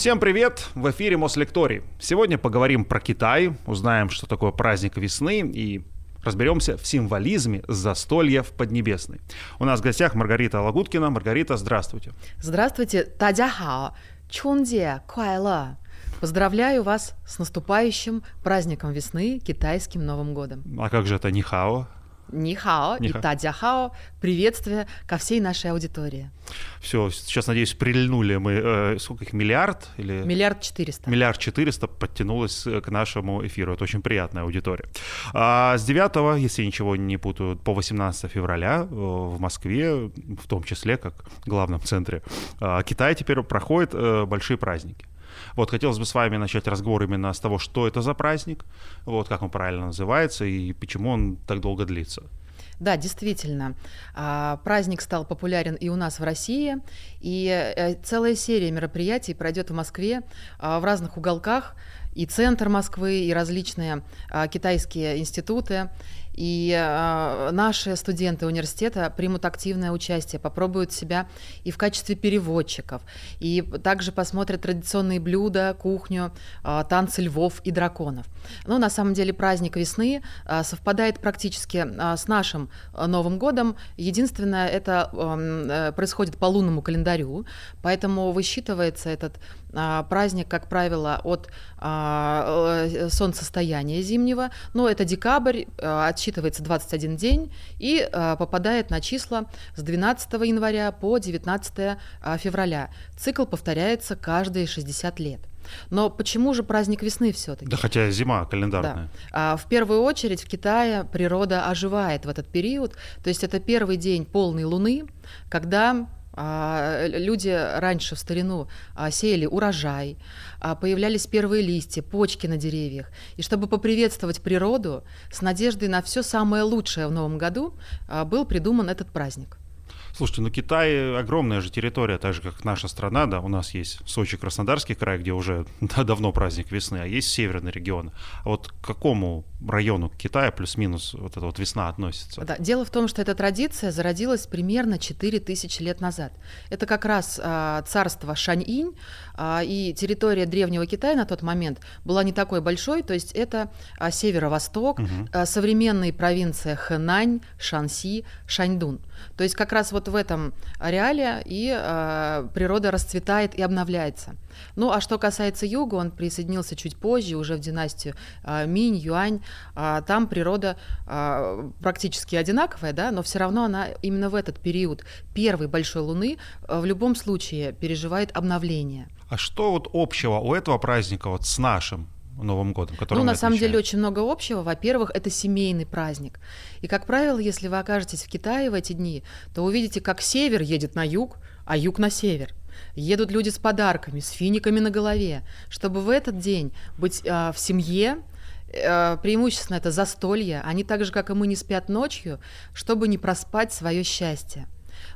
Всем привет! В эфире Мослекторий. Сегодня поговорим про Китай, узнаем, что такое праздник весны и разберемся в символизме застолья в Поднебесной. У нас в гостях Маргарита Лагуткина. Маргарита, здравствуйте. Здравствуйте, Тадяхао, Чунде, Куайла. Поздравляю вас с наступающим праздником весны, китайским Новым годом. А как же это Нихао? Нихао и Тадяхао. Приветствие ко всей нашей аудитории. Все, сейчас, надеюсь, прильнули мы, э, сколько их, миллиард? Или... Миллиард четыреста. Миллиард четыреста подтянулось э, к нашему эфиру. Это очень приятная аудитория. А с 9, если ничего не путаю, по 18 февраля э, в Москве, в том числе, как главном центре э, Китая, теперь проходят большие праздники. Вот, хотелось бы с вами начать разговор именно с того, что это за праздник, вот, как он правильно называется и почему он так долго длится. Да, действительно. А, праздник стал популярен и у нас в России, и э, целая серия мероприятий пройдет в Москве а, в разных уголках, и центр Москвы, и различные а, китайские институты. И э, наши студенты университета примут активное участие, попробуют себя и в качестве переводчиков, и также посмотрят традиционные блюда, кухню, э, танцы львов и драконов. Ну, на самом деле праздник весны э, совпадает практически э, с нашим Новым годом. Единственное, это э, происходит по лунному календарю, поэтому высчитывается этот праздник, как правило, от э, солнцестояния зимнего. Но это декабрь, э, отсчитывается 21 день и попадает на числа с 12 января по 19 э, февраля. Цикл повторяется каждые 60 лет. Но почему же праздник весны все-таки? Да, хотя зима календарная. Да. А, в первую очередь в Китае природа оживает в этот период. То есть это первый день полной луны, когда а, люди раньше в старину а, сеяли урожай, а, появлялись первые листья, почки на деревьях. И чтобы поприветствовать природу, с надеждой на все самое лучшее в новом году был придуман этот праздник. Слушайте, ну Китай огромная же территория, так же, как наша страна, да, у нас есть Сочи, Краснодарский край, где уже да, давно праздник весны, а есть северный регион. А вот к какому району Китая плюс-минус вот эта вот весна относится? Да, дело в том, что эта традиция зародилась примерно 4000 лет назад. Это как раз а, царство Шаньинь, а, и территория древнего Китая на тот момент была не такой большой, то есть это а, северо-восток, угу. а, современные провинции Хэнань, Шанси, Шаньдун. То есть как раз вот в этом ареале и э, природа расцветает и обновляется. Ну а что касается юга, он присоединился чуть позже, уже в династию э, Минь, Юань. Э, там природа э, практически одинаковая, да, но все равно она именно в этот период первой большой луны э, в любом случае переживает обновление. А что вот общего у этого праздника вот с нашим? Новым годом, который Ну, на самом деле, очень много общего. Во-первых, это семейный праздник. И, как правило, если вы окажетесь в Китае в эти дни, то увидите, как север едет на юг, а юг на север. Едут люди с подарками, с финиками на голове, чтобы в этот день быть э, в семье, преимущественно это застолье, они так же, как и мы, не спят ночью, чтобы не проспать свое счастье.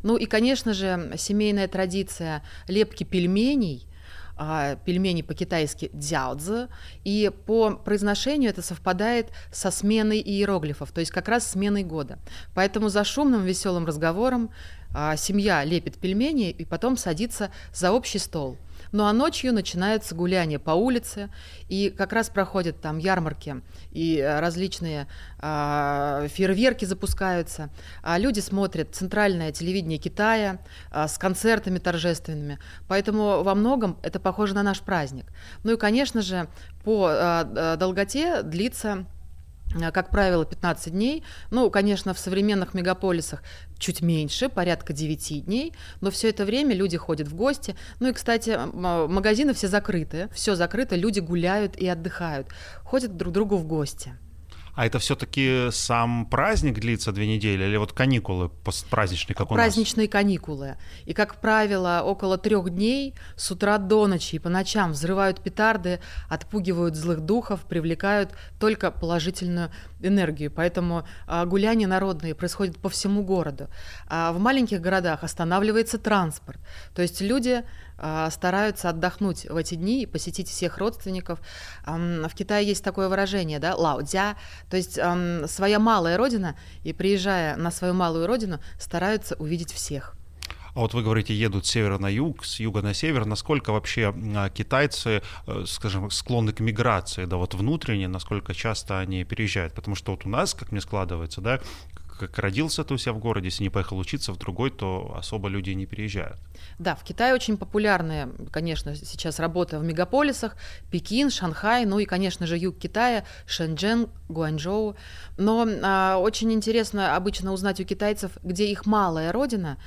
Ну и, конечно же, семейная традиция лепки пельменей – а, пельмени по-китайски дзяодзи, и по произношению это совпадает со сменой иероглифов, то есть как раз сменой года. Поэтому за шумным веселым разговором а, семья лепит пельмени и потом садится за общий стол. Ну а ночью начинается гуляние по улице, и как раз проходят там ярмарки и э, различные э, фейерверки запускаются. А люди смотрят центральное телевидение Китая э, с концертами торжественными. Поэтому во многом это похоже на наш праздник. Ну и, конечно же, по э, долготе длится как правило, 15 дней. Ну, конечно, в современных мегаполисах чуть меньше, порядка 9 дней, но все это время люди ходят в гости. Ну и, кстати, магазины все закрыты, все закрыто, люди гуляют и отдыхают, ходят друг к другу в гости. А это все-таки сам праздник длится две недели или вот каникулы праздничные, как у Праздничные каникулы. И, как правило, около трех дней с утра до ночи и по ночам взрывают петарды, отпугивают злых духов, привлекают только положительную энергию. Поэтому а, гуляния народные происходят по всему городу. А в маленьких городах останавливается транспорт. То есть люди стараются отдохнуть в эти дни и посетить всех родственников. В Китае есть такое выражение, да, лаудзя, то есть своя малая родина, и приезжая на свою малую родину, стараются увидеть всех. А вот вы говорите, едут с севера на юг, с юга на север. Насколько вообще а, китайцы, э, скажем, склонны к миграции, да, вот внутренне, насколько часто они переезжают? Потому что вот у нас, как мне складывается, да, как родился ты у себя в городе, если не поехал учиться в другой, то особо люди не переезжают. Да, в Китае очень популярная, конечно, сейчас работа в мегаполисах, Пекин, Шанхай, ну и, конечно же, юг Китая, Шэньчжэн, Гуанчжоу. Но а, очень интересно обычно узнать у китайцев, где их малая родина,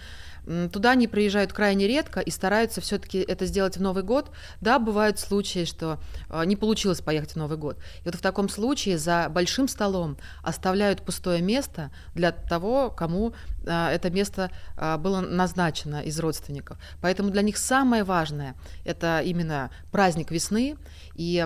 Туда они приезжают крайне редко и стараются все-таки это сделать в Новый год. Да, бывают случаи, что а, не получилось поехать в Новый год. И вот в таком случае за большим столом оставляют пустое место для того, кому а, это место а, было назначено из родственников. Поэтому для них самое важное – это именно праздник весны. И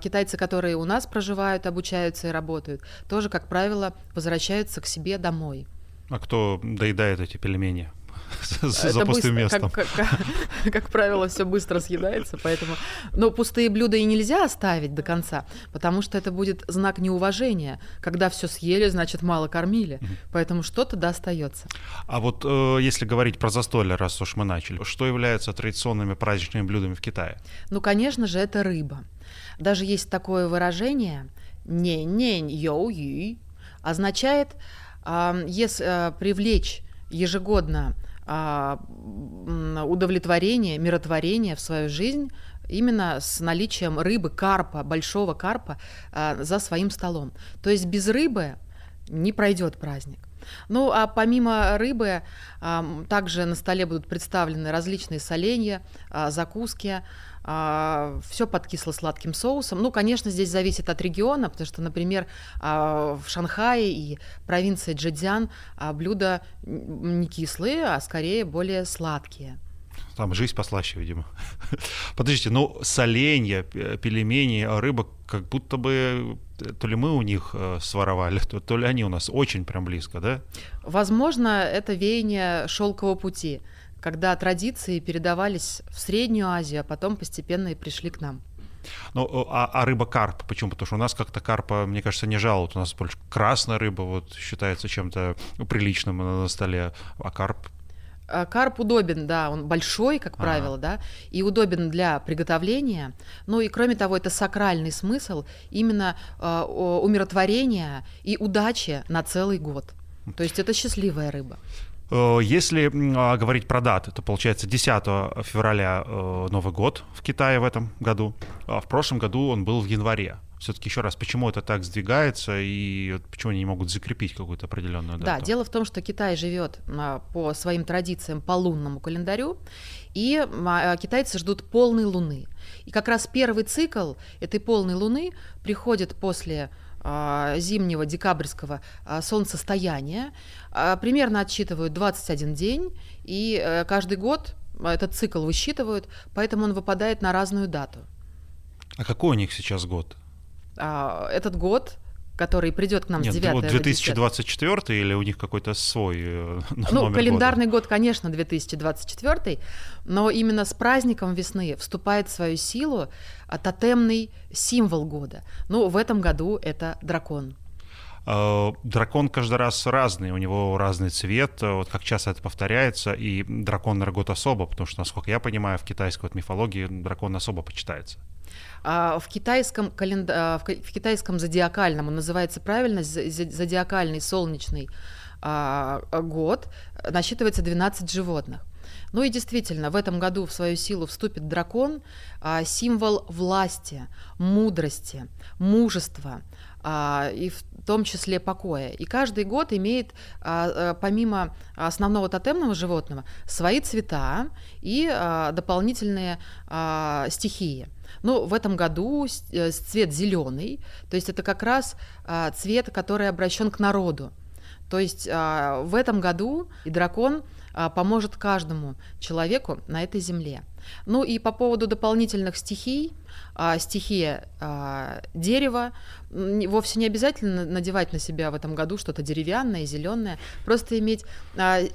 китайцы, которые у нас проживают, обучаются и работают, тоже, как правило, возвращаются к себе домой. А кто доедает эти пельмени? за пустым местом. Как, как, как, как правило, все быстро съедается, поэтому... Но пустые блюда и нельзя оставить до конца, потому что это будет знак неуважения. Когда все съели, значит, мало кормили, поэтому что-то достается. А вот э, если говорить про застолье, раз уж мы начали, что является традиционными праздничными блюдами в Китае? Ну, конечно же, это рыба. Даже есть такое выражение «не-не йоу ю», означает если э, привлечь ежегодно а, удовлетворение, миротворение в свою жизнь именно с наличием рыбы, карпа, большого карпа а, за своим столом. То есть без рыбы не пройдет праздник. Ну а помимо рыбы, также на столе будут представлены различные соленья, закуски, а, все под кисло-сладким соусом. Ну, конечно, здесь зависит от региона, потому что, например, а, в Шанхае и провинции Джэцзян а, блюда не кислые, а скорее более сладкие. Там жизнь послаще, видимо. Подождите, ну, соленья, пельмени, рыба, как будто бы то ли мы у них э, своровали, то, то ли они у нас очень прям близко, да? Возможно, это веяние шелкового пути когда традиции передавались в Среднюю Азию, а потом постепенно и пришли к нам. Ну, а, а рыба карп, почему? Потому что у нас как-то карпа, мне кажется, не жалуют. У нас больше красная рыба вот считается чем-то приличным на столе, а карп а Карп удобен, да, он большой, как правило, ага. да, и удобен для приготовления. Ну и кроме того, это сакральный смысл именно э, умиротворения и удачи на целый год. То есть это счастливая рыба. Э, если а, говорить про даты, то получается 10 февраля э, Новый год в Китае в этом году, а в прошлом году он был в январе. Все-таки еще раз, почему это так сдвигается и почему они не могут закрепить какую-то определенную дату? Да, дело в том, что Китай живет а, по своим традициям по лунному календарю, и китайцы ждут полной луны. И как раз первый цикл этой полной луны приходит после зимнего декабрьского а, солнцестояния. А, примерно отсчитывают 21 день, и э, каждый год этот цикл высчитывают, поэтому он выпадает на разную дату. А какой у них сейчас год? Этот год который придет к нам Нет, с 9 вот 2024 или у них какой-то свой э, Ну, календарный года? год, конечно, 2024, но именно с праздником весны вступает в свою силу а, тотемный символ года. Ну, в этом году это дракон. А, дракон каждый раз разный, у него разный цвет, вот как часто это повторяется, и дракон на год особо, потому что, насколько я понимаю, в китайской вот мифологии дракон особо почитается. А, в китайском, календа... в китайском зодиакальном, он называется правильно, зодиакальный солнечный а, год, насчитывается 12 животных. Ну и действительно, в этом году в свою силу вступит дракон, а, символ власти, мудрости, мужества и в том числе покоя. И каждый год имеет, помимо основного тотемного животного, свои цвета и дополнительные стихии. Ну, в этом году э, цвет зеленый, то есть это как раз а, цвет, который обращен к народу. То есть а, в этом году и дракон а, поможет каждому человеку на этой земле. Ну и по поводу дополнительных стихий, стихия дерева, вовсе не обязательно надевать на себя в этом году что-то деревянное, зеленое, просто иметь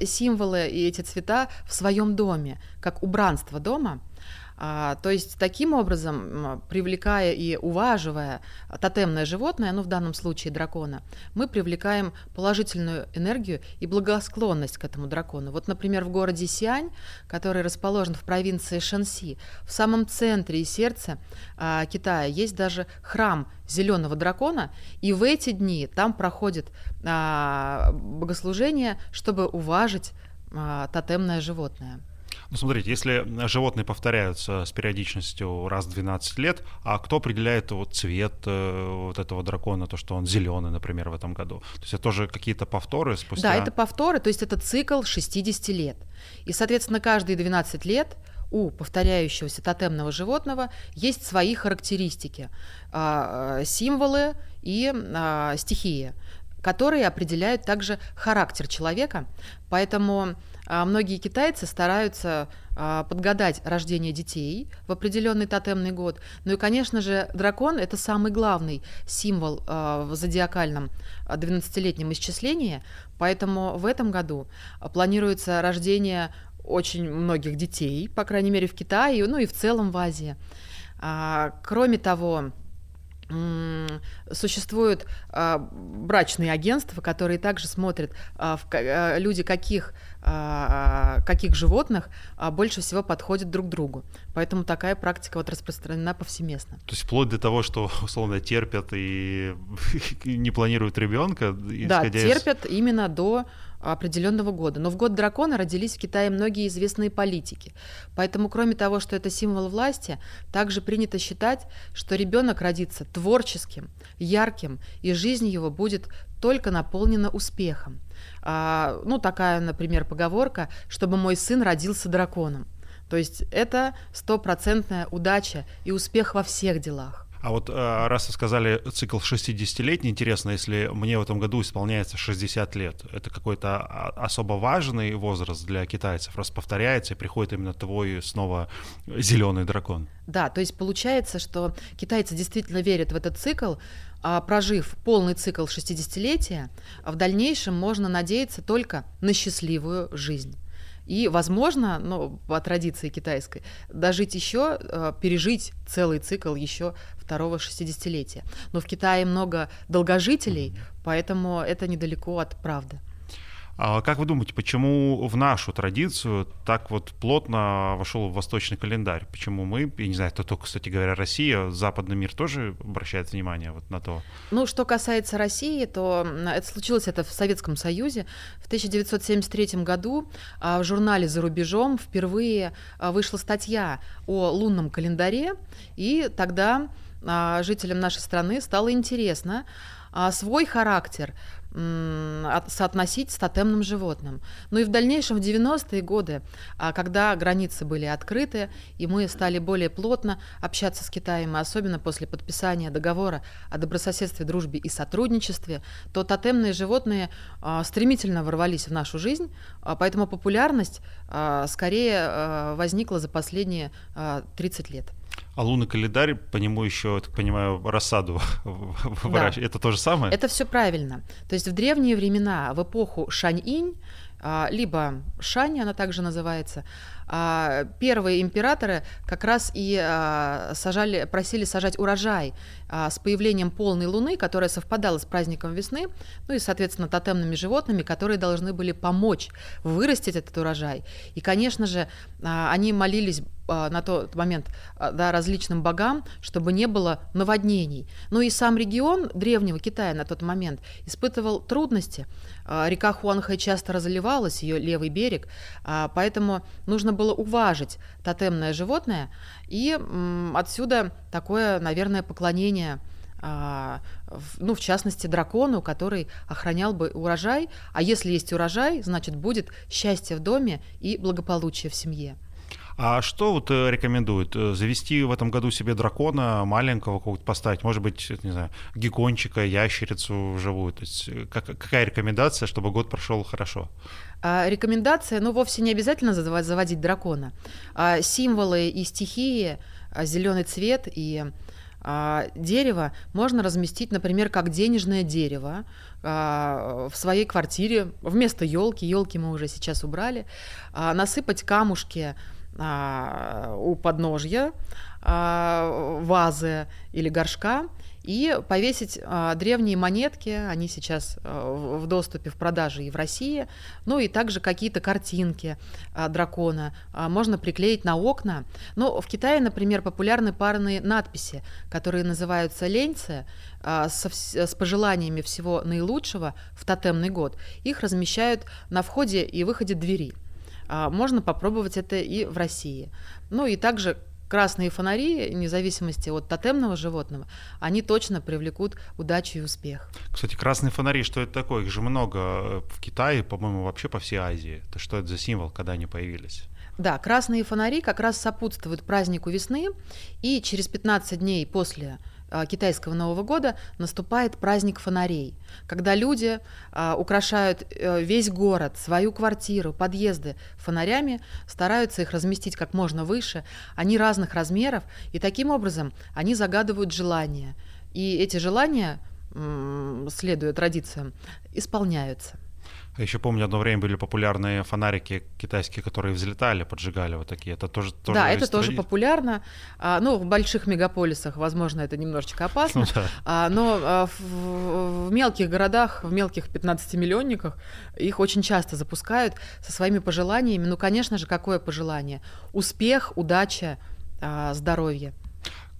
символы и эти цвета в своем доме, как убранство дома – А, то есть таким образом, привлекая и уваживая тотемное животное, ну в данном случае дракона, мы привлекаем положительную энергию и благосклонность к этому дракону. Вот, например, в городе Сиань, который расположен в провинции Шанси, в самом центре и сердце а, Китая есть даже храм зеленого дракона, и в эти дни там проходит а, богослужение, чтобы уважить а, тотемное животное. Ну, смотрите, если животные повторяются с периодичностью раз в 12 лет, а кто определяет вот цвет э, вот этого дракона, то, что он зеленый, например, в этом году? То есть это тоже какие-то повторы спустя? Да, это повторы, то есть это цикл 60 лет. И, соответственно, каждые 12 лет у повторяющегося тотемного животного есть свои характеристики, а, а, символы и а, стихии, которые определяют также характер человека. Поэтому многие китайцы стараются а, подгадать рождение детей в определенный тотемный год. Ну и, конечно же, дракон – это самый главный символ а, в зодиакальном 12-летнем исчислении, поэтому в этом году планируется рождение очень многих детей, по крайней мере, в Китае, ну и в целом в Азии. Кроме того, существуют а, брачные агентства, которые также смотрят, а, в, а, люди каких, а, каких животных а, больше всего подходят друг другу. Поэтому такая практика вот распространена повсеместно. То есть вплоть до того, что условно терпят и не планируют ребенка. Да, терпят из... именно до определенного года. Но в год дракона родились в Китае многие известные политики. Поэтому, кроме того, что это символ власти, также принято считать, что ребенок родится творческим, ярким, и жизнь его будет только наполнена успехом. А, ну, такая, например, поговорка, чтобы мой сын родился драконом. То есть это стопроцентная удача и успех во всех делах. А вот э, раз вы сказали цикл 60-летний, интересно, если мне в этом году исполняется 60 лет, это какой-то особо важный возраст для китайцев, раз повторяется и приходит именно твой снова зеленый дракон. Да, то есть получается, что китайцы действительно верят в этот цикл, а прожив полный цикл 60-летия, в дальнейшем можно надеяться только на счастливую жизнь. И, возможно, ну, по традиции китайской, дожить еще, э, пережить целый цикл еще второго шестидесятилетия. Но в Китае много долгожителей, поэтому это недалеко от правды. А как вы думаете, почему в нашу традицию так вот плотно вошел в восточный календарь? Почему мы, я не знаю, это только, кстати говоря, Россия, западный мир тоже обращает внимание вот на то? Ну, что касается России, то это случилось это в Советском Союзе. В 1973 году а, в журнале «За рубежом» впервые а, вышла статья о лунном календаре, и тогда жителям нашей страны стало интересно свой характер соотносить с тотемным животным. Ну и в дальнейшем, в 90-е годы, а, когда границы были открыты, и мы стали более плотно общаться с Китаем, и особенно после подписания договора о добрососедстве, дружбе и сотрудничестве, то тотемные животные а, стремительно ворвались в нашу жизнь, а, поэтому популярность скорее возникла за последние 30 лет. А лунный календарь, по нему еще, так понимаю, рассаду выращивают. Да. Это то же самое? Это все правильно. То есть в древние времена, в эпоху Шань-инь, а, либо Шань, она также называется, первые императоры как раз и а, сажали, просили сажать урожай с появлением полной луны, которая совпадала с праздником весны, ну и, соответственно, тотемными животными, которые должны были помочь вырастить этот урожай. И, конечно же, они молились на тот момент да, различным богам, чтобы не было наводнений. Ну и сам регион древнего Китая на тот момент испытывал трудности. Река Хуанхэ часто разливалась, ее левый берег, поэтому нужно было было уважить тотемное животное, и отсюда такое, наверное, поклонение а, ну, в частности, дракону, который охранял бы урожай. А если есть урожай, значит, будет счастье в доме и благополучие в семье. А что вот э, рекомендуют? Э, завести в этом году себе дракона маленького какого-то поставить? Может быть, не знаю, геккончика, ящерицу живую? То есть э, как, какая рекомендация, чтобы год прошел хорошо? А, рекомендация, ну, вовсе не обязательно заводить дракона. А, символы и стихии, а, зеленый цвет и дерево можно разместить, например, как денежное дерево в своей квартире вместо елки. Елки мы уже сейчас убрали. Насыпать камушки а, у подножья а, вазы или горшка и повесить а, древние монетки, они сейчас а, в доступе в продаже и в России, ну и также какие-то картинки а, дракона а, можно приклеить на окна. Но в Китае, например, популярны парные надписи, которые называются ленцы, а, со, с пожеланиями всего наилучшего в тотемный год. Их размещают на входе и выходе двери. А, можно попробовать это и в России. Ну и также красные фонари, вне зависимости от тотемного животного, они точно привлекут удачу и успех. Кстати, красные фонари, что это такое? Их же много э, в Китае, по-моему, вообще по всей Азии. Это что это за символ, когда они появились? Да, красные фонари как раз сопутствуют празднику весны, и через 15 дней после китайского Нового года наступает праздник фонарей, когда люди а, украшают э, весь город, свою квартиру, подъезды фонарями, стараются их разместить как можно выше, они разных размеров, и таким образом они загадывают желания. И эти желания, следуя традициям, исполняются. А еще помню, одно время были популярные фонарики китайские, которые взлетали, поджигали вот такие. Это тоже, тоже Да, это тоже популярно. А, ну, в больших мегаполисах, возможно, это немножечко опасно. Ну, да. а, но а, в, в мелких городах, в мелких 15-миллионниках их очень часто запускают со своими пожеланиями. Ну, конечно же, какое пожелание? Успех, удача, а, здоровье.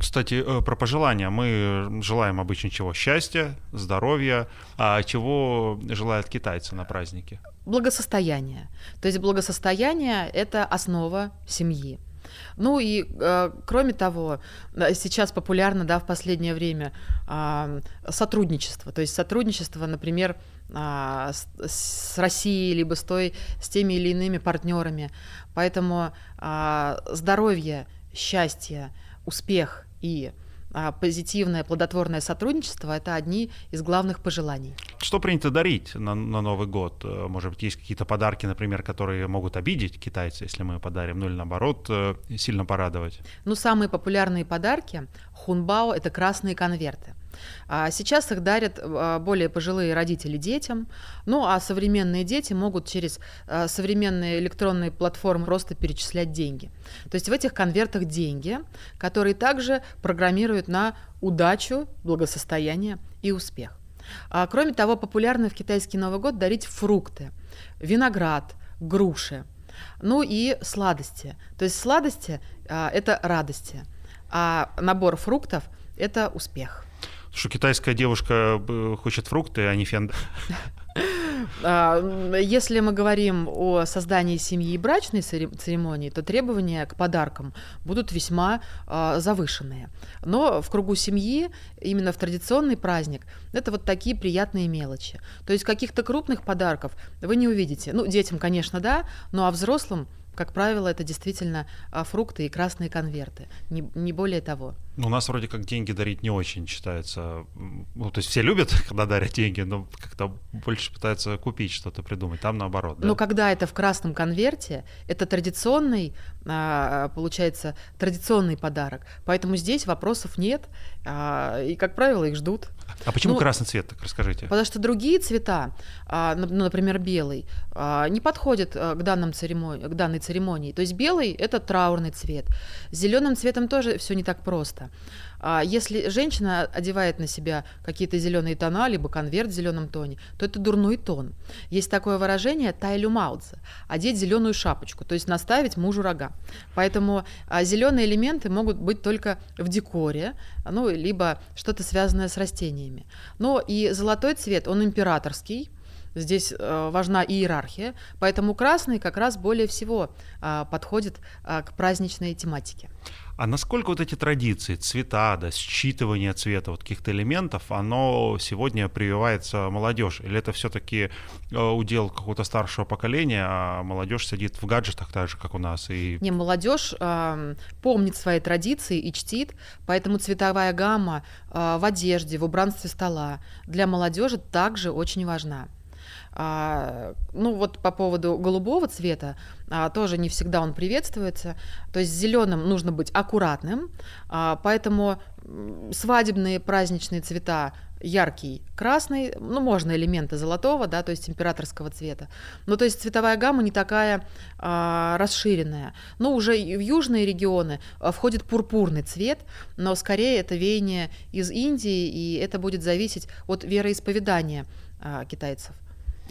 Кстати, э, про пожелания. Мы желаем обычно чего? Счастья, здоровья. А чего желают китайцы на празднике? Благосостояние. То есть благосостояние – это основа семьи. Ну и э, кроме того, э, сейчас популярно, да, в последнее время э, сотрудничество. То есть сотрудничество, например, э, с, с Россией либо с той, с теми или иными партнерами. Поэтому э, здоровье, счастье, успех и а, позитивное плодотворное сотрудничество – это одни из главных пожеланий. Что принято дарить на, на Новый год? Э, может быть, есть какие-то подарки, например, которые могут обидеть китайца, если мы подарим, ну или наоборот, э, сильно порадовать? Ну, самые популярные подарки – хунбао – это красные конверты – а сейчас их дарят а, более пожилые родители детям, ну а современные дети могут через современные электронные платформы просто перечислять деньги. То есть в этих конвертах деньги, которые также программируют на удачу, благосостояние и успех. А, кроме того, популярно в китайский Новый год дарить фрукты, виноград, груши, ну и сладости. То есть сладости а, это радости, а набор фруктов это успех что китайская девушка э, хочет фрукты, а не фен. А, если мы говорим о создании семьи и брачной церемонии, то требования к подаркам будут весьма а, завышенные. Но в кругу семьи, именно в традиционный праздник, это вот такие приятные мелочи. То есть каких-то крупных подарков вы не увидите. Ну, детям, конечно, да, но а взрослым как правило, это действительно а, фрукты и красные конверты, не, не более того. У нас вроде как деньги дарить не очень считается. Ну, то есть все любят, когда дарят деньги, но как-то больше пытаются купить что-то, придумать. Там наоборот. Да? Но когда это в красном конверте, это традиционный, а, получается, традиционный подарок. Поэтому здесь вопросов нет, а, и, как правило, их ждут. А почему ну, красный цвет, так расскажите? Потому что другие цвета, ну, например, белый, не подходят к, данным церемонии, к данной церемонии. То есть белый – это траурный цвет. С зеленым цветом тоже все не так просто. А если женщина одевает на себя какие-то зеленые тона, либо конверт в зеленом тоне, то это дурной тон. Есть такое выражение «тайлю маудзе» – одеть зеленую шапочку, то есть наставить мужу рога. Поэтому а, зеленые элементы могут быть только в декоре, ну, либо что-то связанное с растениями. Но и золотой цвет, он императорский, Здесь э, важна иерархия, поэтому красный как раз более всего э, подходит э, к праздничной тематике. А насколько вот эти традиции, цвета, да, считывание цвета, вот каких-то элементов, оно сегодня прививается молодежь? Или это все-таки э, удел какого-то старшего поколения, а молодежь сидит в гаджетах так же, как у нас? И... Не, молодежь э, помнит свои традиции и чтит, поэтому цветовая гамма э, в одежде, в убранстве стола для молодежи также очень важна. А, ну вот по поводу голубого цвета а, тоже не всегда он приветствуется. То есть зеленым нужно быть аккуратным, а, поэтому свадебные праздничные цвета яркий красный, ну, можно элементы золотого, да, то есть императорского цвета. Ну, то есть цветовая гамма не такая а, расширенная. Ну, уже в южные регионы а, входит пурпурный цвет, но скорее это веяние из Индии, и это будет зависеть от вероисповедания а, китайцев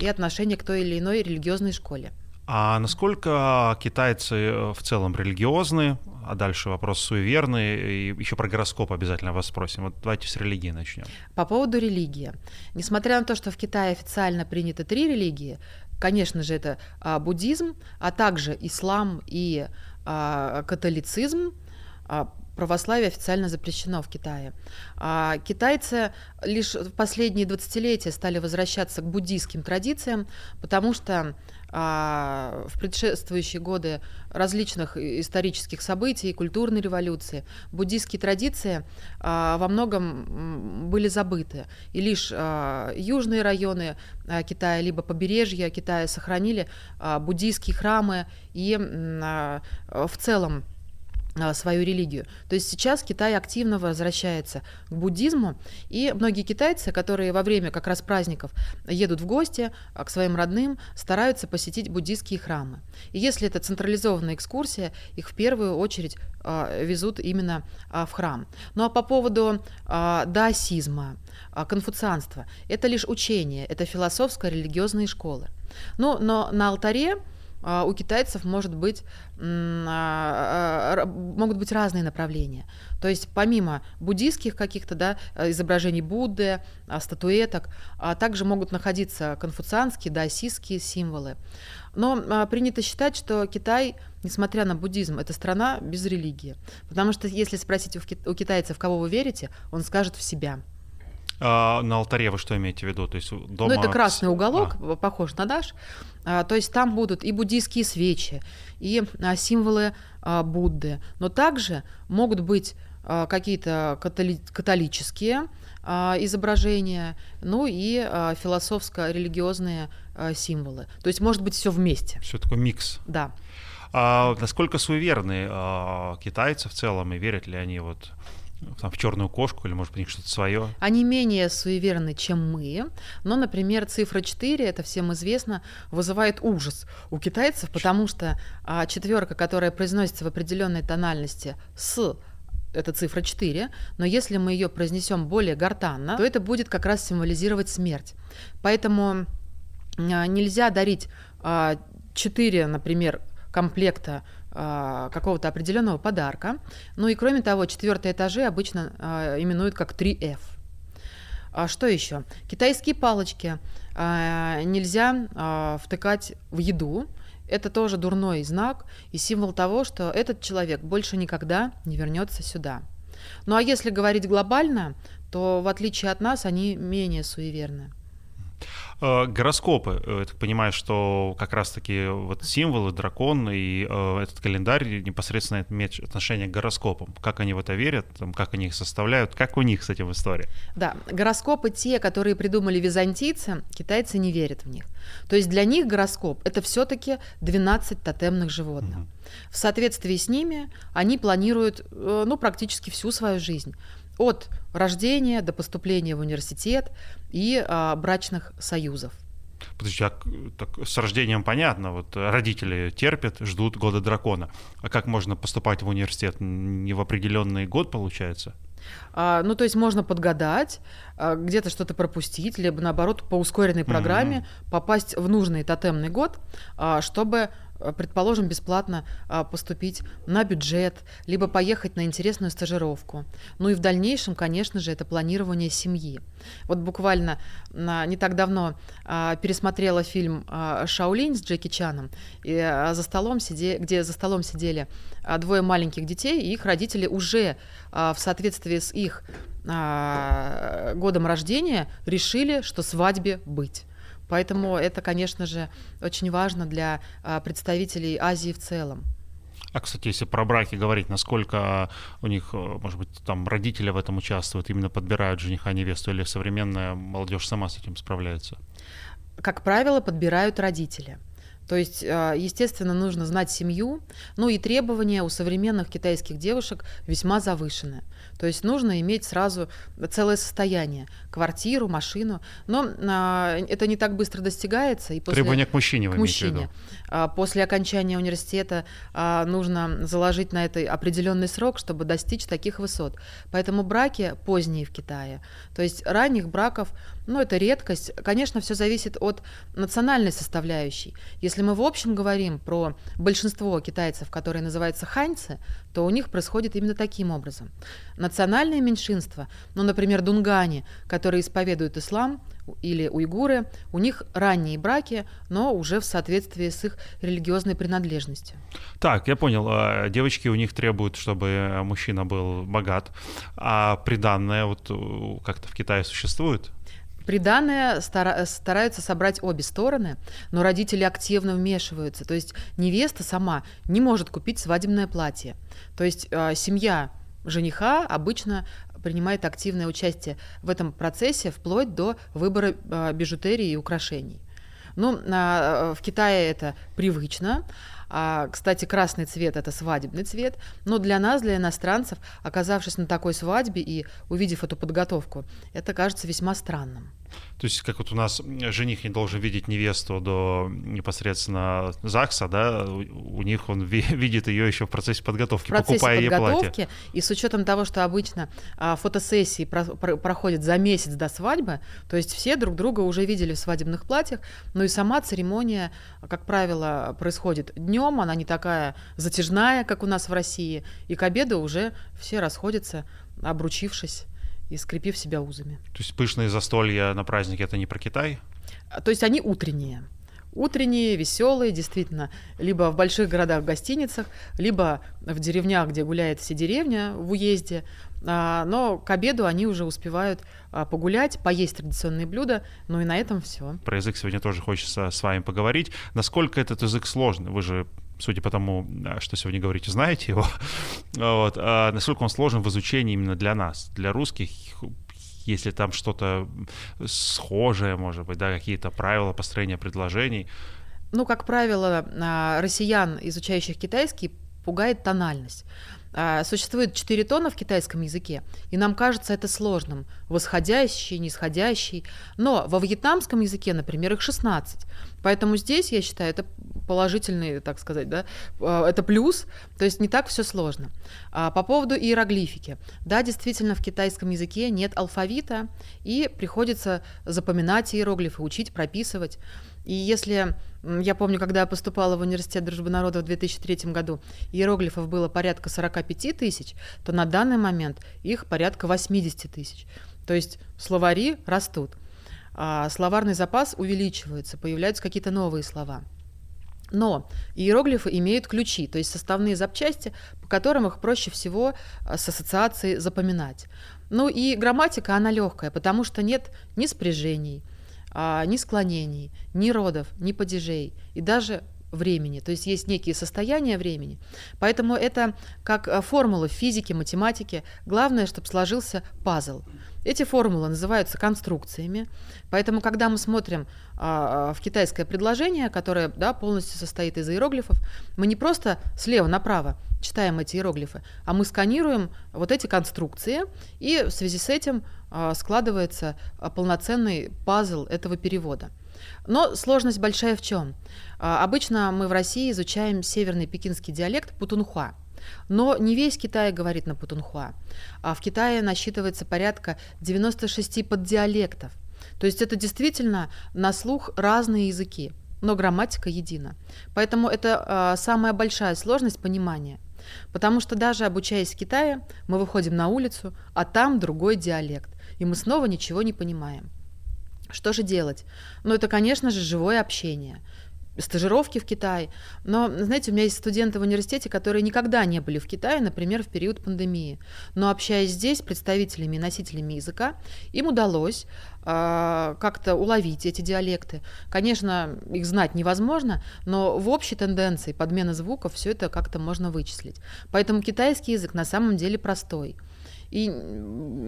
и отношения к той или иной религиозной школе. А насколько китайцы э, в целом религиозны? А дальше вопрос суеверный. И еще про гороскоп обязательно вас спросим. Вот давайте с религии начнем. По поводу религии. Несмотря на то, что в Китае официально принято три религии, конечно же, это а, буддизм, а также ислам и а, католицизм, а, православие официально запрещено в Китае. А китайцы лишь в последние 20-летия стали возвращаться к буддийским традициям, потому что а, в предшествующие годы различных исторических событий и культурной революции буддийские традиции а, во многом были забыты. И лишь а, южные районы Китая, либо побережья Китая сохранили буддийские храмы и в целом а, свою религию. То есть сейчас Китай активно возвращается к буддизму, и многие китайцы, которые во время как раз праздников едут в гости а, к своим родным, стараются посетить буддийские храмы. И если это централизованная экскурсия, их в первую очередь э, везут именно в храм. Ну а по поводу даосизма, конфуцианства, это лишь учение, это философско-религиозные школы. Ну, но на алтаре а, у китайцев может быть, а, а, могут быть разные направления. То есть помимо буддийских каких-то да, изображений Будды, статуэток, также могут находиться конфуцианские, даосистские символы. Но принято считать, что Китай, несмотря на буддизм, это страна без религии. Потому что если спросить у китайцев, кого вы верите, он скажет в себя – а, на алтаре вы что имеете в виду? То есть дома... Ну, это красный уголок, а. похож на наш. А, то есть там будут и буддийские свечи, и а, символы а, Будды. Но также могут быть а, какие-то католи- католические а, изображения, ну и а, философско-религиозные а, символы. То есть может быть все вместе. Все такой микс. Да. А насколько суеверны а, китайцы в целом и верят ли они вот там, в черную кошку или, может быть, у них что-то свое? Они менее суеверны, чем мы. Но, например, цифра 4, это всем известно, вызывает ужас у китайцев, потому что а, четверка, которая произносится в определенной тональности с это цифра 4, но если мы ее произнесем более гортанно, то это будет как раз символизировать смерть. Поэтому а, нельзя дарить а, 4, например, комплекта какого-то определенного подарка. Ну и кроме того, четвертые этажи обычно а, именуют как 3F. А что еще? Китайские палочки а, нельзя а, втыкать в еду. Это тоже дурной знак и символ того, что этот человек больше никогда не вернется сюда. Ну а если говорить глобально, то в отличие от нас они менее суеверны. Э, гороскопы. Э, я так понимаю, что как раз-таки вот символы, дракон и э, этот календарь непосредственно имеют отношение к гороскопам. Как они в это верят, как они их составляют, как у них с этим история? Да, гороскопы те, которые придумали византийцы, китайцы не верят в них. То есть для них гороскоп — это все таки 12 тотемных животных. Угу. В соответствии с ними они планируют ну, практически всю свою жизнь от рождения до поступления в университет и а, брачных союзов. Подожди, а так, с рождением понятно, вот родители терпят, ждут года дракона. А как можно поступать в университет? Не в определенный год получается? А, ну, то есть можно подгадать, а, где-то что-то пропустить, либо наоборот по ускоренной программе mm-hmm. попасть в нужный тотемный год, а, чтобы предположим, бесплатно а, поступить на бюджет, либо поехать на интересную стажировку. Ну и в дальнейшем, конечно же, это планирование семьи. Вот буквально не так давно а, пересмотрела фильм а, «Шаолинь» с Джеки Чаном, и за столом сиде, где за столом сидели двое маленьких детей, и их родители уже в соответствии с их годом рождения решили, что свадьбе быть. Поэтому это, конечно же, очень важно для а, представителей Азии в целом. А, кстати, если про браки говорить, насколько у них, э, может быть, там родители в этом участвуют, именно подбирают жениха невесту, или современная молодежь сама с этим справляется? как правило, подбирают родители. То есть, а, естественно, нужно знать семью, ну и требования у современных китайских девушек весьма завышены. То есть нужно иметь сразу целое состояние, квартиру, машину. Но а, это не так быстро достигается. И после, Требования к мужчине, вы к мужчине. А, после окончания университета а, нужно заложить на это определенный срок, чтобы достичь таких высот. Поэтому браки поздние в Китае. То есть ранних браков, ну это редкость. Конечно, все зависит от национальной составляющей. Если мы в общем говорим про большинство китайцев, которые называются ханьцы, то у них происходит именно таким образом. Национальные меньшинства, ну, например, дунгани, которые исповедуют ислам, или уйгуры, у них ранние браки, но уже в соответствии с их религиозной принадлежностью. Так, я понял. А, девочки у них требуют, чтобы мужчина был богат, а приданное вот как-то в Китае существует? Приданное стараются собрать обе стороны, но родители активно вмешиваются. То есть невеста сама не может купить свадебное платье. То есть э, семья жениха обычно принимает активное участие в этом процессе вплоть до выбора э, бижутерии и украшений. Ну, э, в Китае это привычно, а, кстати, красный цвет это свадебный цвет, но для нас, для иностранцев, оказавшись на такой свадьбе и увидев эту подготовку, это кажется весьма странным. То есть, как вот у нас жених не должен видеть невесту до непосредственно ЗАГСа, да, у них он видит ее еще в процессе подготовки, в процессе покупая подготовки, ей платье. И с учетом того, что обычно а, фотосессии про, про, проходят за месяц до свадьбы, то есть все друг друга уже видели в свадебных платьях, но и сама церемония, как правило, происходит днем, она не такая затяжная, как у нас в России, и к обеду уже все расходятся, обручившись и скрепив себя узами. То есть пышные застолья на празднике это не про Китай? А, то есть они утренние. Утренние, веселые, действительно, либо в больших городах, гостиницах, либо в деревнях, где гуляет вся деревня в уезде. А, но к обеду они уже успевают а, погулять, поесть традиционные блюда, ну и на этом все. Про язык сегодня тоже хочется с вами поговорить. Насколько этот язык сложный? Вы же судя по тому, что сегодня говорите, знаете его, вот, а насколько он сложен в изучении именно для нас, для русских, если там что-то схожее, может быть, да, какие-то правила построения предложений. Ну, как правило, а, россиян, изучающих китайский, пугает тональность. А, существует четыре тона в китайском языке, и нам кажется это сложным. Восходящий, нисходящий. Но во вьетнамском языке, например, их 16. Поэтому здесь, я считаю, это положительный, так сказать, да, а, это плюс, то есть не так все сложно. А по поводу иероглифики. Да, действительно, в китайском языке нет алфавита, и приходится запоминать иероглифы, учить, прописывать. И если я помню, когда я поступала в университет дружбы народов в 2003 году, иероглифов было порядка 45 тысяч, то на данный момент их порядка 80 тысяч. То есть словари растут, а словарный запас увеличивается, появляются какие-то новые слова. Но иероглифы имеют ключи, то есть составные запчасти, по которым их проще всего а, с ассоциацией запоминать. Ну и грамматика, она легкая, потому что нет ни спряжений, а, ни склонений, ни родов, ни падежей и даже времени, то есть есть некие состояния времени. Поэтому это как а, формула в физике, математике. Главное, чтобы сложился пазл. Эти формулы называются конструкциями. Поэтому, когда мы смотрим а, а, в китайское предложение, которое да, полностью состоит из иероглифов, мы не просто слева направо читаем эти иероглифы, а мы сканируем вот эти конструкции, и в связи с этим а, складывается а, полноценный пазл этого перевода. Но сложность большая в чем? А, обычно мы в России изучаем северный пекинский диалект путунхуа. Но не весь Китай говорит на путунхуа. А в Китае насчитывается порядка 96 поддиалектов. То есть это действительно на слух разные языки, но грамматика едина. Поэтому это э, самая большая сложность понимания. Потому что даже обучаясь в Китае, мы выходим на улицу, а там другой диалект, и мы снова ничего не понимаем. Что же делать? Ну, это, конечно же, живое общение стажировки в Китае. Но, знаете, у меня есть студенты в университете, которые никогда не были в Китае, например, в период пандемии. Но общаясь здесь с представителями и носителями языка, им удалось э, как-то уловить эти диалекты. Конечно, их знать невозможно, но в общей тенденции подмены звуков все это как-то можно вычислить. Поэтому китайский язык на самом деле простой. И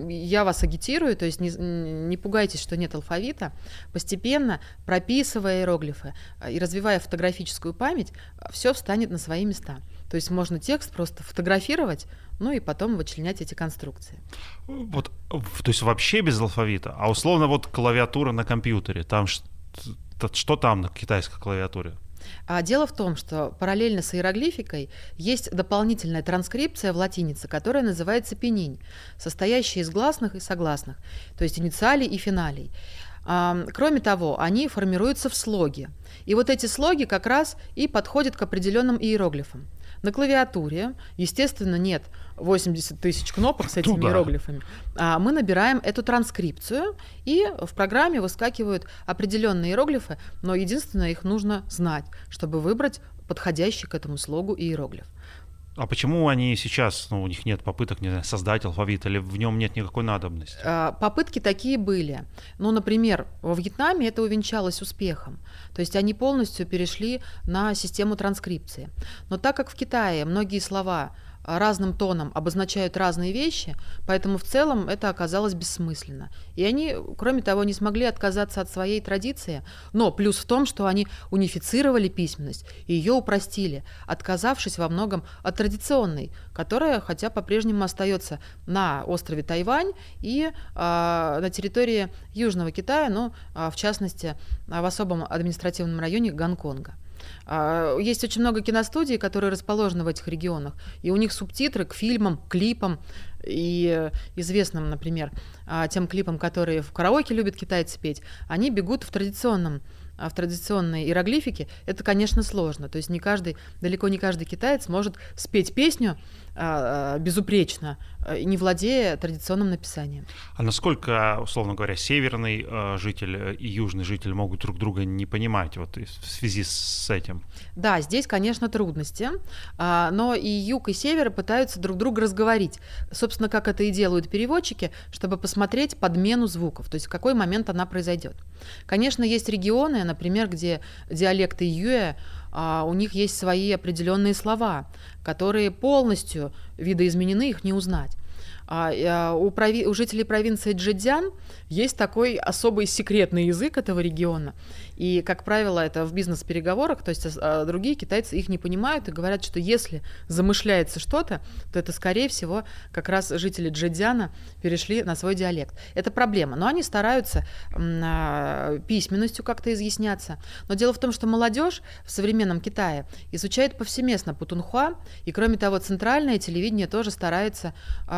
я вас агитирую, то есть не, не пугайтесь, что нет алфавита. Постепенно, прописывая иероглифы а, и развивая фотографическую память, все встанет на свои места. То есть можно текст просто фотографировать, ну и потом вычленять эти конструкции. Вот, то есть вообще без алфавита, а условно вот клавиатура на компьютере, там что там на китайской клавиатуре? А дело в том, что параллельно с иероглификой есть дополнительная транскрипция в латинице, которая называется пенинь, состоящая из гласных и согласных, то есть инициалей и финалей. Кроме того, они формируются в слоге. И вот эти слоги как раз и подходят к определенным иероглифам. На клавиатуре, естественно, нет 80 тысяч кнопок с этими ну, да. иероглифами. А мы набираем эту транскрипцию, и в программе выскакивают определенные иероглифы, но единственное, их нужно знать, чтобы выбрать подходящий к этому слогу иероглиф. А почему они сейчас, ну, у них нет попыток, не знаю, создать алфавит, или в нем нет никакой надобности? А, попытки такие были. Ну, например, во Вьетнаме это увенчалось успехом. То есть они полностью перешли на систему транскрипции. Но так как в Китае многие слова разным тоном обозначают разные вещи, поэтому в целом это оказалось бессмысленно. И они, кроме того, не смогли отказаться от своей традиции, но плюс в том, что они унифицировали письменность и ее упростили, отказавшись во многом от традиционной, которая, хотя по-прежнему остается на острове Тайвань и э, на территории Южного Китая, но э, в частности в особом административном районе Гонконга. А, есть очень много киностудий, которые расположены в этих регионах, и у них субтитры к фильмам, клипам, и известным, например, а, тем клипам, которые в караоке любят китайцы петь, они бегут в традиционном а в традиционной иероглифике, это, конечно, сложно. То есть не каждый, далеко не каждый китаец может спеть песню безупречно, не владея традиционным написанием. А насколько, условно говоря, северный житель и южный житель могут друг друга не понимать вот в связи с этим? Да, здесь, конечно, трудности, но и юг, и север пытаются друг друга разговорить. Собственно, как это и делают переводчики, чтобы посмотреть подмену звуков, то есть в какой момент она произойдет. Конечно, есть регионы, например, где диалекты юэ, а, у них есть свои определенные слова, которые полностью видоизменены, их не узнать. А, а, у, прови... у жителей провинции Джидзян есть такой особый секретный язык этого региона. И, как правило, это в бизнес-переговорах, то есть а, другие китайцы их не понимают и говорят, что если замышляется что-то, то это, скорее всего, как раз жители Джидзяна перешли на свой диалект. Это проблема. Но они стараются письменностью как-то изъясняться. Но дело в том, что молодежь в современном Китае изучает повсеместно путунхуа, и, кроме того, центральное телевидение тоже старается,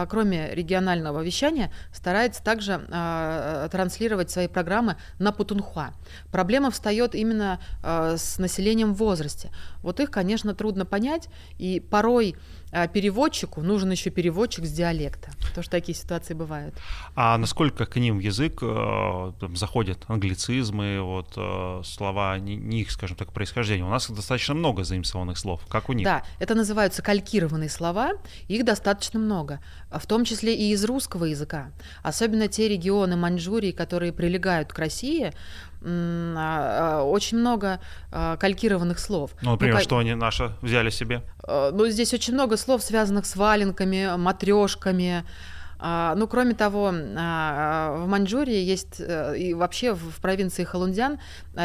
кроме кроме регионального вещания, старается также э, транслировать свои программы на Путунхуа. Проблема встает именно э, с населением в возрасте. Вот их, конечно, трудно понять, и порой а переводчику нужен еще переводчик с диалекта, потому что такие ситуации бывают. А насколько к ним в язык э, там, заходят англицизмы, вот, э, слова не, не их, скажем так, происхождения? У нас достаточно много заимствованных слов. Как у них? Да, это называются калькированные слова, их достаточно много, в том числе и из русского языка. Особенно те регионы Маньчжурии, которые прилегают к России, очень много а, калькированных слов. Ну, например, ну, что они наши взяли себе? Ну, здесь очень много слов, связанных с валенками, матрешками. Ну, кроме того, в Маньчжурии есть, э, и вообще в провинции Халундян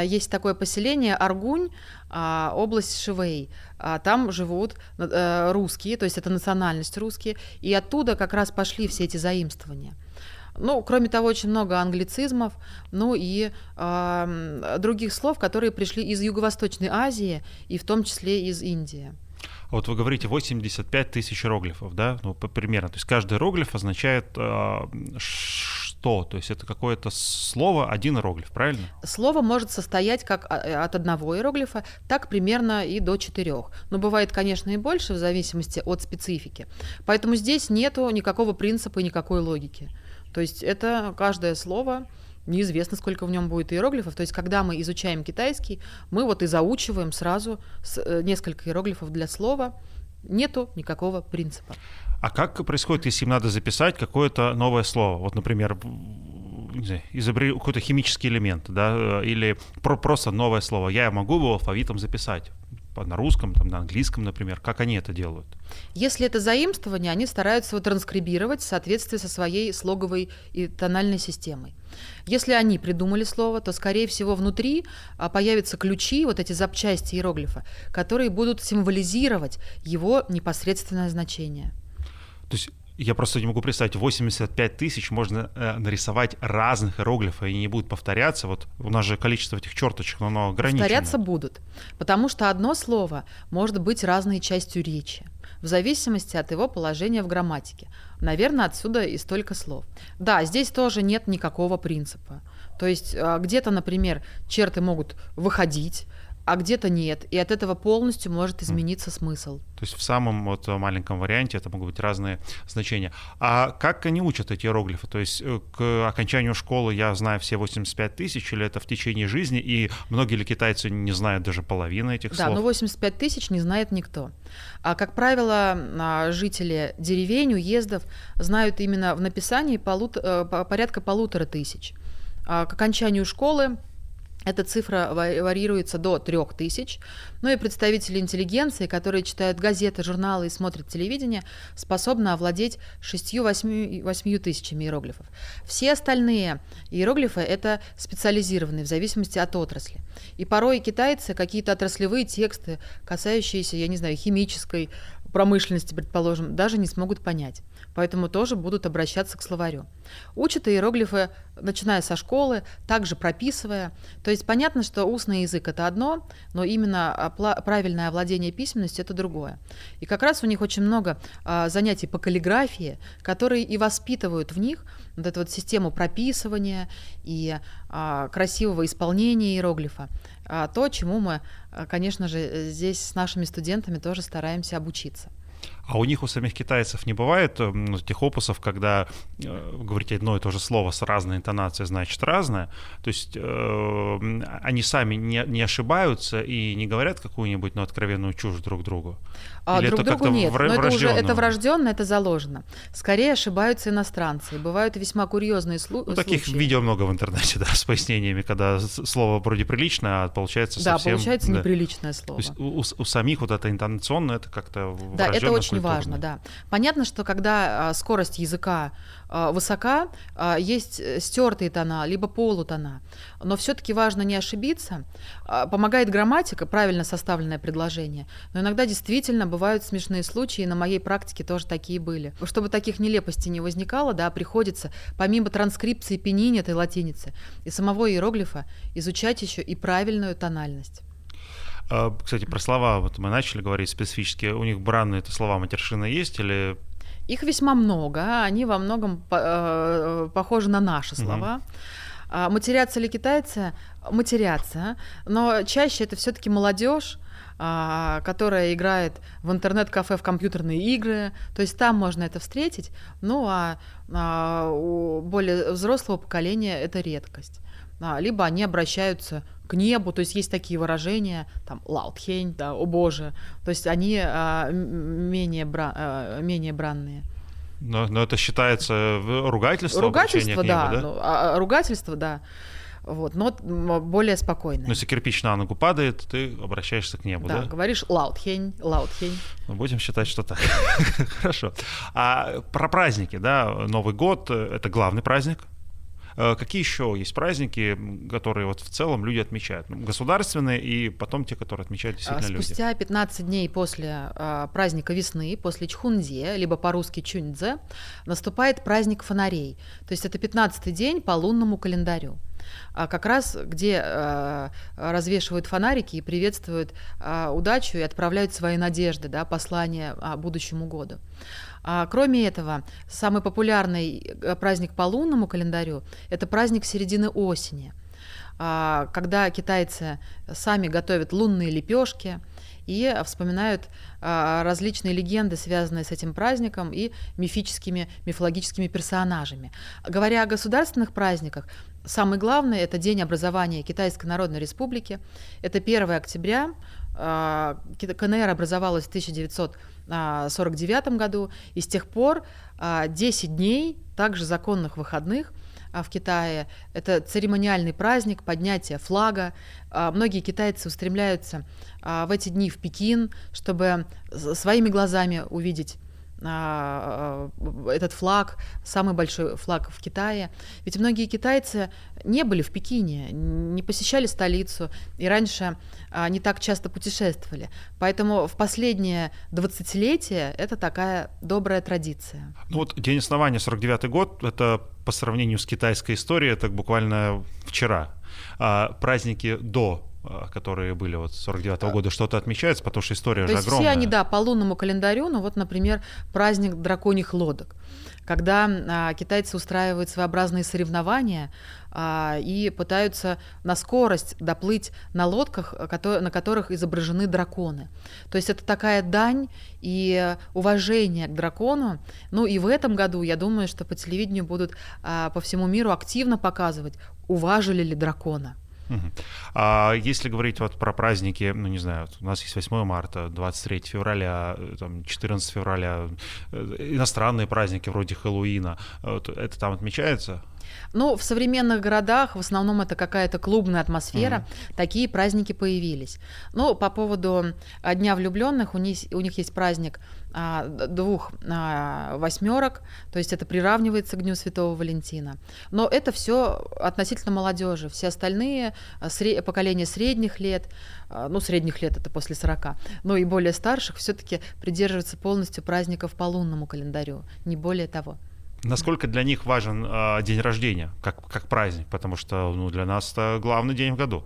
есть такое поселение Аргунь, область Шивей. Там живут э, русские, то есть это национальность русские, и оттуда как раз пошли все эти заимствования. Ну, кроме того, очень много англицизмов, ну и э, других слов, которые пришли из Юго-Восточной Азии и в том числе из Индии. Вот вы говорите 85 тысяч иероглифов, да, ну, примерно. То есть каждый иероглиф означает э, что? То есть это какое-то слово, один иероглиф, правильно? Слово может состоять как а, от одного иероглифа, так примерно и до четырех. Но бывает, конечно, и больше в зависимости от специфики. Поэтому здесь нету никакого принципа и никакой логики. То есть это каждое слово неизвестно, сколько в нем будет иероглифов. То есть, когда мы изучаем китайский, мы вот и заучиваем сразу э, несколько иероглифов для слова. Нету никакого принципа. А как происходит, если им надо записать какое-то новое слово? Вот, например, изобрели какой-то химический элемент, да, э, или про просто новое слово. Я могу его алфавитом записать. На русском, там, на английском, например? Как они это делают? Если это заимствование, они стараются его транскрибировать в соответствии со своей слоговой и тональной системой. Если они придумали слово, то, скорее всего, внутри а, появятся ключи, вот эти запчасти иероглифа, которые будут символизировать его непосредственное значение. То есть я просто не могу представить, 85 тысяч можно э, нарисовать разных иероглифов, и они не будут повторяться. Вот у нас же количество этих черточек, оно ограничено. Повторяться будут, потому что одно слово может быть разной частью речи в зависимости от его положения в грамматике. Наверное, отсюда и столько слов. Да, здесь тоже нет никакого принципа. То есть а, где-то, например, черты могут выходить, а где-то нет. И от этого полностью может измениться смысл. То есть в самом вот маленьком варианте это могут быть разные значения. А как они учат эти иероглифы? То есть э, к окончанию школы я знаю все 85 тысяч, или это в течение жизни, и многие ли китайцы не знают даже половины этих да, слов? Да, но 85 тысяч не знает никто. А, как правило, а, жители деревень, уездов знают именно в написании полут... Э, порядка полутора тысяч. А к окончанию школы эта цифра варьируется до 3000. Ну и представители интеллигенции, которые читают газеты, журналы и смотрят телевидение, способны овладеть 6-8 тысячами иероглифов. Все остальные иероглифы — это специализированные в зависимости от отрасли. И порой китайцы какие-то отраслевые тексты, касающиеся, я не знаю, химической промышленности, предположим, даже не смогут понять поэтому тоже будут обращаться к словарю. Учат иероглифы, начиная со школы, также прописывая. То есть понятно, что устный язык это одно, но именно правильное овладение письменностью это другое. И как раз у них очень много а, занятий по каллиграфии, которые и воспитывают в них вот эту вот систему прописывания и а, красивого исполнения иероглифа. А, то, чему мы, конечно же, здесь с нашими студентами тоже стараемся обучиться. А у них, у самих китайцев, не бывает э, ну, тех опусов, когда э, говорите одно и то же слово с разной интонацией, значит разное. То есть э, они сами не, не ошибаются и не говорят какую-нибудь ну, откровенную чушь друг другу. А Или друг это другу нет, вр- но это уже это врожденно, это заложено. Скорее ошибаются иностранцы. Бывают весьма курьезные слу- ну, таких случаи. видео много в интернете, да, с пояснениями, когда слово вроде приличное, а получается да, совсем... Да, получается неприличное слово. То есть у, у самих вот это интонационное, это как-то Да, это очень важно, да. Понятно, что когда а, скорость языка а, высока, а, есть э, стертые тона, либо полутона, но все-таки важно не ошибиться. Помогает грамматика, правильно составленное предложение, но иногда действительно бывают смешные случаи, и на моей практике тоже такие были. Чтобы таких нелепостей не возникало, да, приходится помимо транскрипции пенини этой латиницы и самого иероглифа изучать еще и правильную тональность. А, кстати, про слова, вот мы начали говорить специфически, у них бранные это слова матершины есть или... Их весьма много, а они во многом э, похожи на наши слова. Угу. Матерятся ли китайцы? Матерятся, но чаще это все-таки молодежь, которая играет в интернет-кафе в компьютерные игры. То есть там можно это встретить. Ну а, у более взрослого поколения это редкость. Либо они обращаются к небу, то есть есть такие выражения, там, лаутхень, да, о боже, то есть они а, менее, бра, а, менее бранные. Но, но это считается ругательство? Ругательство, да, небу, да? Ну, а, ругательство, да. Вот, но более спокойно. Но если кирпич на ногу падает, ты обращаешься к небу, да? Да, говоришь лаутхень, лаутхень. Ну, будем считать, что так. Хорошо. А про праздники, да, Новый год — это главный праздник Э, какие еще есть праздники, которые вот в целом люди отмечают? Ну, государственные и потом те, которые отмечают действительно Спустя люди. Спустя 15 дней после а, праздника весны, после Чхунзе, либо по-русски Чуньдзе, наступает праздник фонарей. То есть это 15 день по лунному календарю а как раз где э, развешивают фонарики и приветствуют э, удачу и отправляют свои надежды, да, послания о будущему году. А, кроме этого, самый популярный э, праздник по лунному календарю – это праздник середины осени, а, когда китайцы сами готовят лунные лепешки и вспоминают а, различные легенды, связанные с этим праздником и мифическими, мифологическими персонажами. Говоря о государственных праздниках, самый главный – это День образования Китайской Народной Республики. Это 1 октября. КНР образовалась в 1900 1949 году, и с тех пор 10 а, дней, также законных выходных, в Китае. Это церемониальный праздник поднятия флага. Многие китайцы устремляются в эти дни в Пекин, чтобы своими глазами увидеть а, а, этот флаг, самый большой флаг в Китае. Ведь многие китайцы не были в Пекине, не посещали столицу и раньше а, не так часто путешествовали. Поэтому в последнее 20-летие это такая добрая традиция. Ну вот день основания 49 год, это по сравнению с китайской историей, это буквально вчера. А праздники до а, которые были вот 49 -го года, что-то отмечается, потому что история То же есть огромная. все они, да, по лунному календарю, ну вот, например, праздник драконьих лодок, когда а, китайцы устраивают своеобразные соревнования а, и пытаются на скорость доплыть на лодках, который, на которых изображены драконы. То есть это такая дань и уважение к дракону. Ну и в этом году, я думаю, что по телевидению будут а, по всему миру активно показывать, уважили ли дракона. А если говорить вот про праздники, ну не знаю, у нас есть 8 марта, 23 февраля, э, там, 14 февраля, э, иностранные праздники вроде Хэллоуина, это там отмечается? Ну, в современных городах в основном это какая-то клубная атмосфера, mm-hmm. такие праздники появились. Ну, по поводу а, Дня влюбленных, у них, у них есть праздник а, двух а, восьмерок, то есть это приравнивается к Дню Святого Валентина. Но это все относительно молодежи. Все остальные а, сре- поколения средних лет, а, ну, средних лет это после 40, но и более старших все-таки придерживаются полностью праздников по лунному календарю, не более того. Насколько для них важен э, день рождения, как, как праздник, потому что ну, для нас это главный день в году.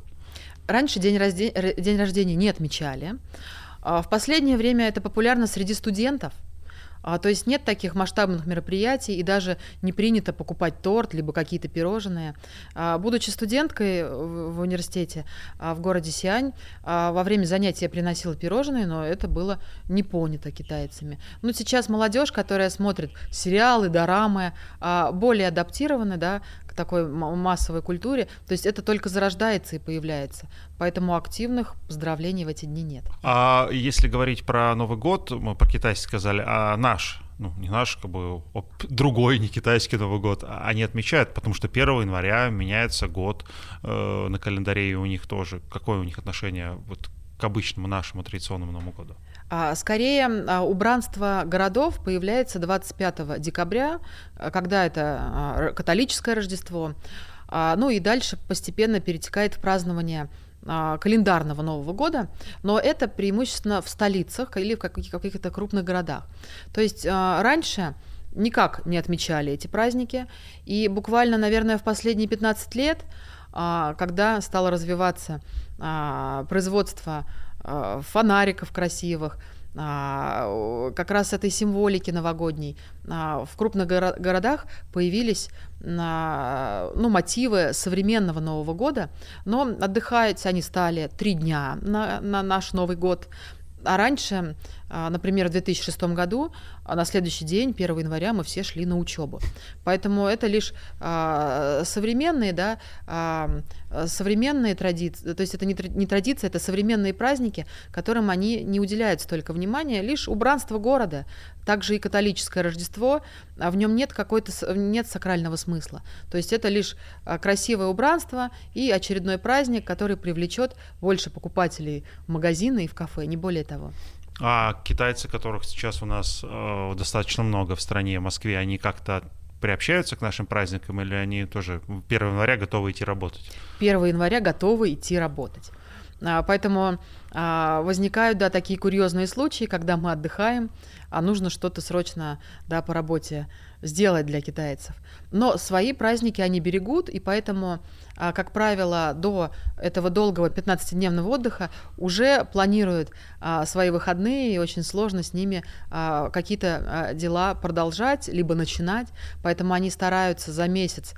Раньше день, рожде... день рождения не отмечали. В последнее время это популярно среди студентов – а, то есть нет таких масштабных мероприятий и даже не принято покупать торт либо какие-то пирожные. А, будучи студенткой в, в университете а, в городе Сиань, а, во время занятий я приносила пирожные, но это было не понято китайцами. Но сейчас молодежь, которая смотрит сериалы, дорамы, а, более адаптированы да, такой массовой культуре, то есть это только зарождается и появляется. Поэтому активных поздравлений в эти дни нет. А если говорить про Новый год, мы про китайский сказали, а наш, ну не наш, как бы другой, не китайский Новый год, а они отмечают, потому что 1 января меняется год э, на календаре, и у них тоже. Какое у них отношение вот к обычному нашему традиционному Новому году? А, скорее, а, убранство городов появляется 25 декабря, когда это католическое Рождество, ну и дальше постепенно перетекает в празднование а, календарного Нового года, но это преимущественно в столицах или в каких-то крупных городах. То есть а, раньше никак не отмечали эти праздники, и буквально, наверное, в последние 15 лет, а, когда стало развиваться производство фонариков красивых, как раз этой символики новогодней. В крупных городах появились ну, мотивы современного Нового года, но отдыхать они стали три дня на, на наш Новый год, а раньше, а, например, в 2006 году, а на следующий день, 1 января, мы все шли на учебу. Поэтому это лишь а, современные, да, современные традиции, то есть это не традиция, это современные праздники, которым они не уделяют столько внимания, лишь убранство города, также и католическое Рождество, а в нем нет какой-то нет сакрального смысла. То есть это лишь красивое убранство и очередной праздник, который привлечет больше покупателей в магазины и в кафе, не более того. А китайцы, которых сейчас у нас э, достаточно много в стране, в Москве, они как-то приобщаются к нашим праздникам или они тоже 1 января готовы идти работать? 1 января готовы идти работать. А, поэтому а, возникают, да, такие курьезные случаи, когда мы отдыхаем, а нужно что-то срочно, да, по работе сделать для китайцев. Но свои праздники они берегут, и поэтому, а, как правило, до этого долгого 15-дневного отдыха уже планируют свои выходные, и очень сложно с ними какие-то дела продолжать, либо начинать. Поэтому они стараются за месяц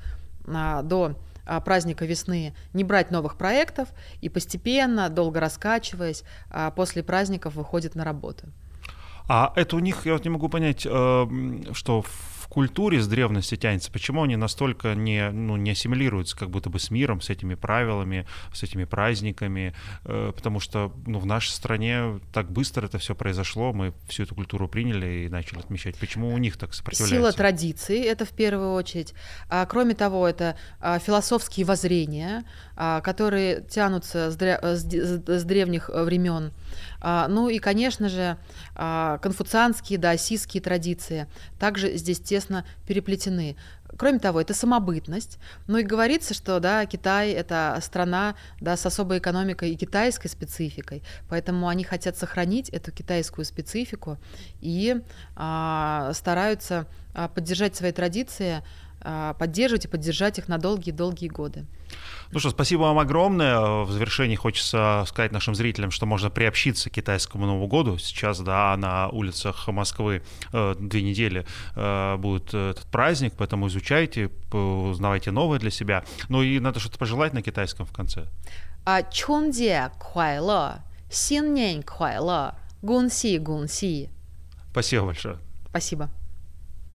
до а, праздника весны не брать новых проектов и постепенно, долго раскачиваясь, а, после праздников выходит на работу. А это у них, я вот не могу понять, э, что культуре с древности тянется, почему они настолько не, ну, не ассимилируются как будто бы с миром, с этими правилами, с этими праздниками, э, потому что ну, в нашей стране так быстро это все произошло, мы всю эту культуру приняли и начали отмечать. Почему у них так сопротивляются? Сила традиций, это в первую очередь. А, кроме того, это а, философские воззрения, а, которые тянутся с, дря- с, с древних времен. А, ну и, конечно же, а, конфуцианские, даосистские традиции также здесь тесно переплетены. Кроме того, это самобытность. Ну и говорится, что да, Китай — это страна да, с особой экономикой и китайской спецификой, поэтому они хотят сохранить эту китайскую специфику и а, стараются а, поддержать свои традиции поддерживать и поддержать их на долгие-долгие годы. Ну что, спасибо вам огромное. В завершении хочется сказать нашим зрителям, что можно приобщиться к китайскому Новому году. Сейчас, да, на улицах Москвы э, две недели э, будет этот праздник, поэтому изучайте, узнавайте новое для себя. Ну и надо что-то пожелать на китайском в конце. А Чунде куайло, син нянь куайло, гун си гун си. Спасибо большое. Спасибо.